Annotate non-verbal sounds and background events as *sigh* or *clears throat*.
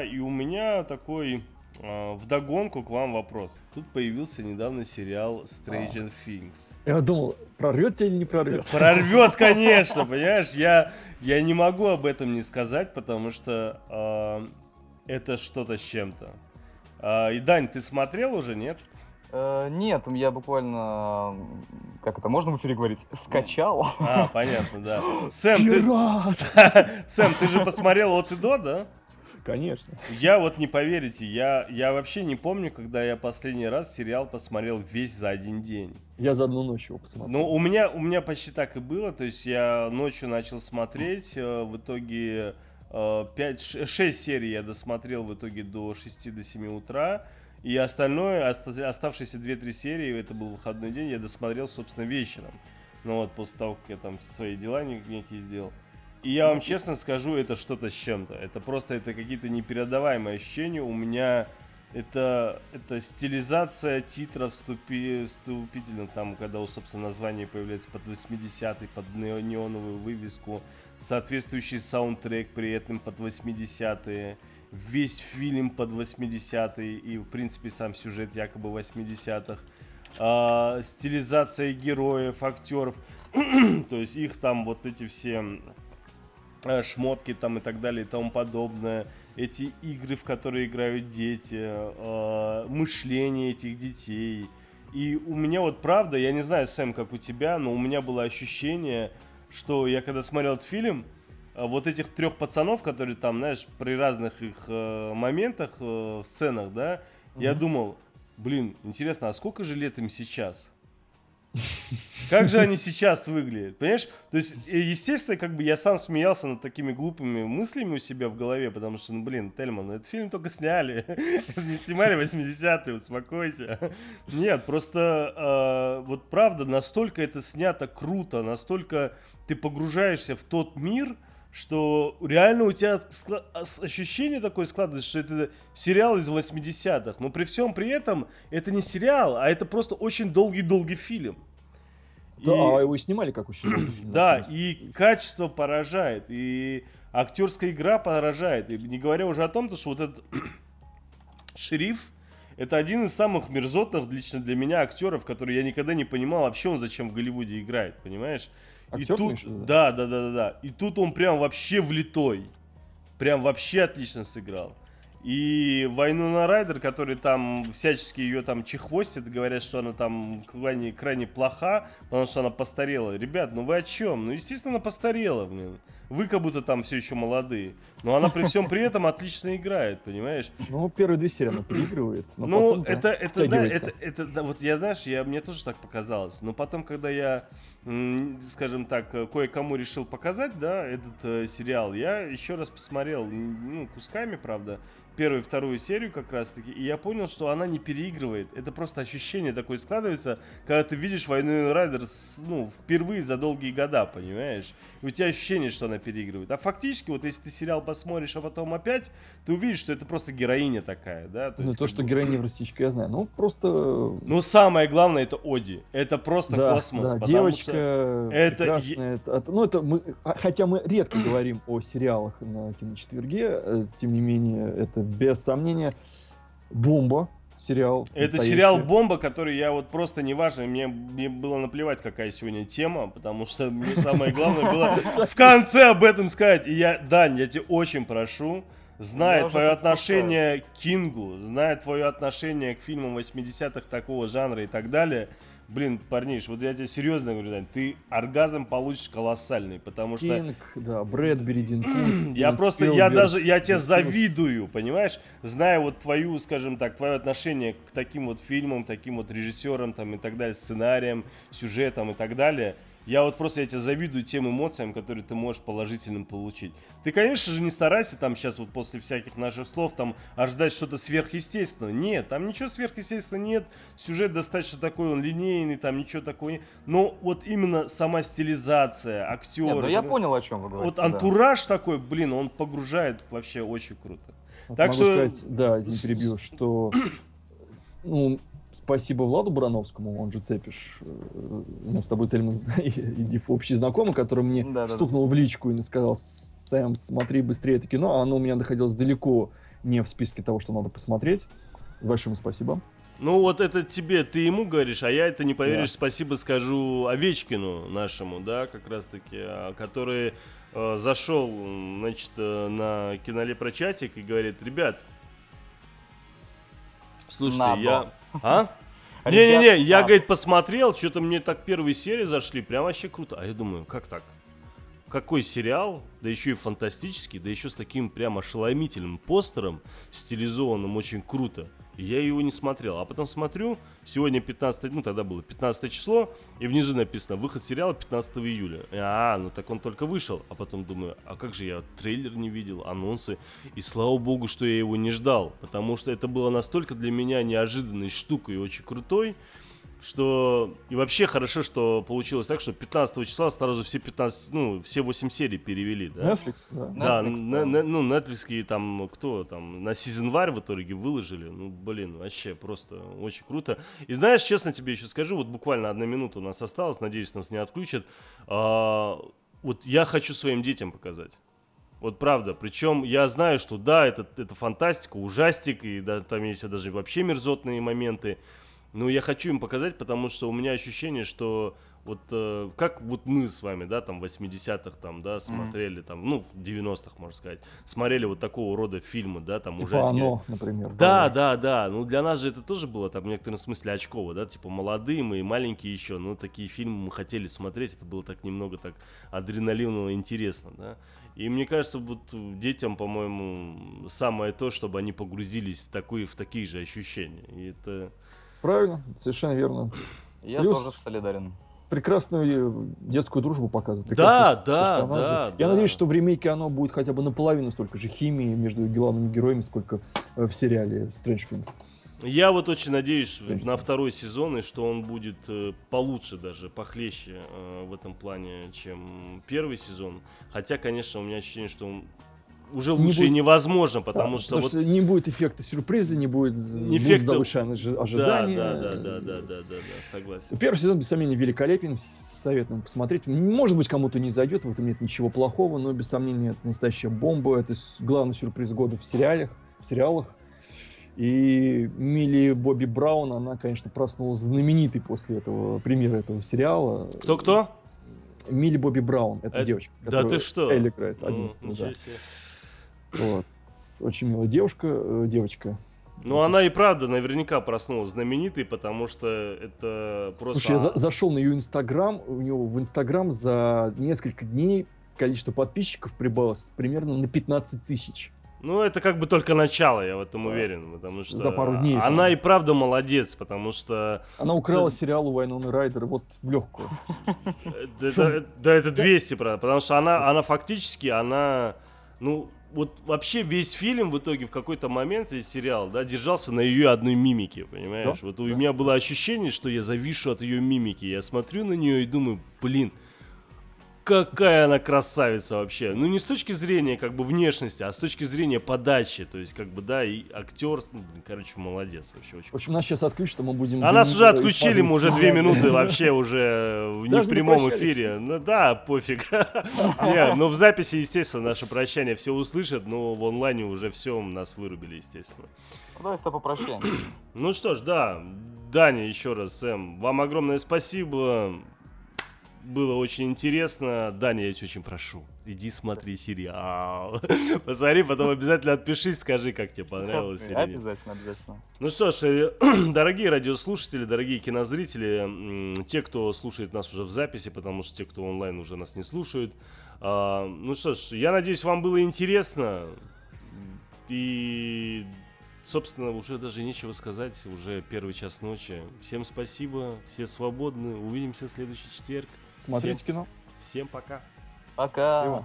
да, и у меня такой э, вдогонку к вам вопрос. Тут появился недавно сериал Stranger а. Things. Я думал, прорвет тебя или не прорвет? Прорвет, *laughs* конечно, понимаешь? Я, я не могу об этом не сказать, потому что э, это что-то с чем-то. Э, и Дань, ты смотрел уже, нет? Э, нет, я буквально, как это можно в эфире говорить, скачал. А, понятно, да. *gasps* Сэм, ты... *laughs* Сэм, ты же посмотрел от и до, да? *laughs* Конечно. Я вот не поверите, я, я вообще не помню, когда я последний раз сериал посмотрел весь за один день. Я за одну ночь его посмотрел. Ну, у меня, у меня почти так и было, то есть я ночью начал смотреть, э, в итоге 5, э, 6 серий я досмотрел в итоге до 6 до 7 утра, и остальное, оставшиеся 2-3 серии, это был выходной день, я досмотрел, собственно, вечером. Ну вот, после того, как я там свои дела некие сделал. И я вам честно скажу, это что-то с чем-то. Это просто это какие-то непередаваемые ощущения. У меня это, это стилизация титров вступи, вступительно, там, когда, собственно, название появляется под 80-й, под неоновую вывеску, соответствующий саундтрек при этом под 80-е весь фильм под 80-е и, в принципе, сам сюжет якобы 80-х. А, стилизация героев, актеров. *clears throat* То есть их там вот эти все шмотки там и так далее и тому подобное. Эти игры, в которые играют дети, а, мышление этих детей. И у меня вот правда, я не знаю, Сэм, как у тебя, но у меня было ощущение, что я когда смотрел этот фильм, а вот этих трех пацанов, которые там, знаешь, при разных их э, моментах, э, в сценах, да, mm-hmm. я думал, блин, интересно, а сколько же лет им сейчас? Как же они сейчас выглядят, понимаешь? То есть, естественно, как бы я сам смеялся над такими глупыми мыслями у себя в голове, потому что, ну, блин, Тельман, ну, этот фильм только сняли, *laughs* не снимали 80-е, успокойся. Нет, просто, э, вот правда, настолько это снято круто, настолько ты погружаешься в тот мир, что реально у тебя ощущение такое складывается, что это сериал из 80-х. Но при всем при этом это не сериал, а это просто очень долгий-долгий фильм. Да, и... а его снимали как очень долгий фильм. Да, и качество поражает, и актерская игра поражает. И не говоря уже о том, что вот этот *clears throat* шериф, это один из самых мерзотных лично для меня актеров, который я никогда не понимал вообще он зачем в Голливуде играет, понимаешь? Актер, и тут, да, да, да, да, да. И тут он прям вообще влитой. Прям вообще отлично сыграл. И войну на Райдер, который там всячески ее там чехвостит, говорят, что она там крайне, крайне плоха, потому что она постарела. Ребят, ну вы о чем? Ну, естественно, она постарела, блин. Вы как будто там все еще молодые. Но она при всем при этом отлично играет, понимаешь? Ну, первые две серии она переигрывает. Ну, потом, это, да, это, да, это, это, да, вот я, знаешь, я, мне тоже так показалось. Но потом, когда я, скажем так, кое-кому решил показать, да, этот э, сериал, я еще раз посмотрел, ну, кусками, правда, первую и вторую серию как раз таки, и я понял, что она не переигрывает. Это просто ощущение такое складывается, когда ты видишь Войну Райдер ну, впервые за долгие года, понимаешь? И у тебя ощущение, что она переигрывает. А фактически, вот если ты сериал посмотришь, а потом опять, ты увидишь, что это просто героиня такая, да? То ну, то, что бы... героиня неврастичка, я знаю. Ну, просто... Ну, самое главное, это Оди. Это просто да, космос. Да, девочка это... прекрасная. Это... Ну, это мы... А, хотя мы редко говорим о сериалах на киночетверге, э, тем не менее, это без сомнения. Бомба, сериал. Это сериал Бомба, который я вот просто неважно, мне, мне было наплевать, какая сегодня тема, потому что мне самое главное было в конце об этом сказать. И я, Дань, я тебя очень прошу, зная твое отношение к Кингу, зная твое отношение к фильмам 80-х такого жанра и так далее, блин, парниш, вот я тебе серьезно говорю, Дань, ты оргазм получишь колоссальный, потому что... Кинг, да, Брэдбери, Дин *clears throat* Я просто, я даже, я тебе завидую, понимаешь, зная вот твою, скажем так, твое отношение к таким вот фильмам, таким вот режиссерам там и так далее, сценариям, сюжетам и так далее, я вот просто я тебе завидую тем эмоциям, которые ты можешь положительным получить. Ты, конечно же, не старайся там сейчас вот после всяких наших слов там ожидать что-то сверхъестественного. Нет, там ничего сверхъестественного нет. Сюжет достаточно такой, он линейный, там ничего такого нет. Но вот именно сама стилизация, актеры. Нет, ну я понял, о чем вы говорите. Вот антураж да. такой, блин, он погружает вообще очень круто. Вот так могу что... сказать, да, здесь перебью, что ну, спасибо Владу Бурановскому, он же Цепиш, э, у нас с тобой Тельман *laughs* и общий знакомый, который мне да, стукнул да. в личку и сказал, Сэм, смотри быстрее это кино, а оно у меня находилось далеко не в списке того, что надо посмотреть. Большое спасибо. Ну вот это тебе, ты ему говоришь, а я это не поверишь, да. спасибо скажу Овечкину нашему, да, как раз таки, а, который э, зашел, значит, э, на кинолепрочатик и говорит, ребят, слушайте, я... А? Не-не-не, я, говорит, посмотрел, что-то мне так первые серии зашли, прям вообще круто. А я думаю, как так? какой сериал, да еще и фантастический, да еще с таким прям ошеломительным постером, стилизованным очень круто. Я его не смотрел. А потом смотрю, сегодня 15, ну тогда было 15 число, и внизу написано выход сериала 15 июля. А, ну так он только вышел. А потом думаю, а как же я трейлер не видел, анонсы. И слава богу, что я его не ждал, потому что это было настолько для меня неожиданной штукой и очень крутой что и вообще хорошо, что получилось так, что 15 числа сразу все 15, ну, все 8 серий перевели, да? Netflix, да. Да, Netflix, на, на, ну, Netflix и там, кто там, на Season War в итоге выложили, ну, блин, вообще просто очень круто. И знаешь, честно тебе еще скажу, вот буквально одна минута у нас осталась, надеюсь, нас не отключат, а, вот я хочу своим детям показать. Вот правда. Причем я знаю, что да, это, это фантастика, ужастик, и да, там есть даже вообще мерзотные моменты. Ну, я хочу им показать, потому что у меня ощущение, что вот э, как вот мы с вами, да, там в 80-х там, да, смотрели mm-hmm. там, ну, в 90-х, можно сказать, смотрели вот такого рода фильмы, да, там типа уже... оно, например. Да, да, да, ну для нас же это тоже было там в некотором смысле очково, да, типа молодые мы и маленькие еще, но такие фильмы мы хотели смотреть, это было так немного так адреналиново интересно, да. И мне кажется, вот детям, по-моему, самое то, чтобы они погрузились в, такой, в такие же ощущения. И это Правильно, совершенно верно. Я Плюс тоже солидарен. Прекрасную детскую дружбу показывает. Да, да, да. Я да. надеюсь, что в ремейке оно будет хотя бы наполовину столько же химии между главными героями, сколько э, в сериале Strange Things. Я вот очень надеюсь Strange на второй сезон, и что он будет э, получше даже, похлеще э, в этом плане, чем первый сезон. Хотя, конечно, у меня ощущение, что он уже лучше не будет... невозможно, потому да, что потому вот... что не будет эффекта сюрприза, не будет эффекта... завышенных ожиданий. Да, да, да, да, да, да, да, да, согласен. Первый сезон, без сомнения, великолепен, советуем посмотреть. Может быть, кому-то не зайдет, в этом нет ничего плохого, но без сомнения, это настоящая бомба, это главный сюрприз года в сериалах, в сериалах. И Милли Бобби Браун, она, конечно, проснулась знаменитой после этого премьеры этого сериала. Кто-кто? Милли Бобби Браун, это, это девочка. Да ты что? Элли играет, 11 ну, да. Вот. Очень милая девушка, э, девочка. Ну, она и правда наверняка проснулась знаменитой, потому что это просто... Слушай, я за зашел на ее инстаграм, у него в инстаграм за несколько дней количество подписчиков прибавилось примерно на 15 тысяч. Ну, это как бы только начало, я в этом уверен, потому что... За пару дней. Она и правда молодец, потому что... Она украла сериал у Вайноны Райдер вот в легкую. Да это 200, потому что она, она фактически, она, ну, вот вообще весь фильм в итоге в какой-то момент, весь сериал, да, держался на ее одной мимике, понимаешь? Да, вот да. у меня было ощущение, что я завишу от ее мимики. Я смотрю на нее и думаю, блин, какая она красавица вообще. Ну, не с точки зрения, как бы, внешности, а с точки зрения подачи. То есть, как бы, да, и актер, ну, короче, молодец вообще. Очень в общем, нас сейчас отключат, а мы будем... А нас уже отключили, мы уже две *laughs* минуты вообще уже не в прямом эфире. Ну да, пофиг. *laughs* Не, ну в записи, естественно, наше прощание все услышат, но в онлайне уже все нас вырубили, естественно. Ну, давай с тобой прощаем. Ну что ж, да, Даня, еще раз, Сэм, вам огромное спасибо было очень интересно. Даня, я тебя очень прошу, иди смотри сериал. *laughs* Посмотри, потом обязательно отпишись, скажи, как тебе понравилось. Обязательно, обязательно. Ну что ж, э, *clears throat* дорогие радиослушатели, дорогие кинозрители, те, кто слушает нас уже в записи, потому что те, кто онлайн уже нас не слушают. А, ну что ж, я надеюсь, вам было интересно. И собственно, уже даже нечего сказать, уже первый час ночи. Всем спасибо, все свободны, увидимся в следующий четверг. Смотрите всем, кино. Всем пока. Пока. Всего.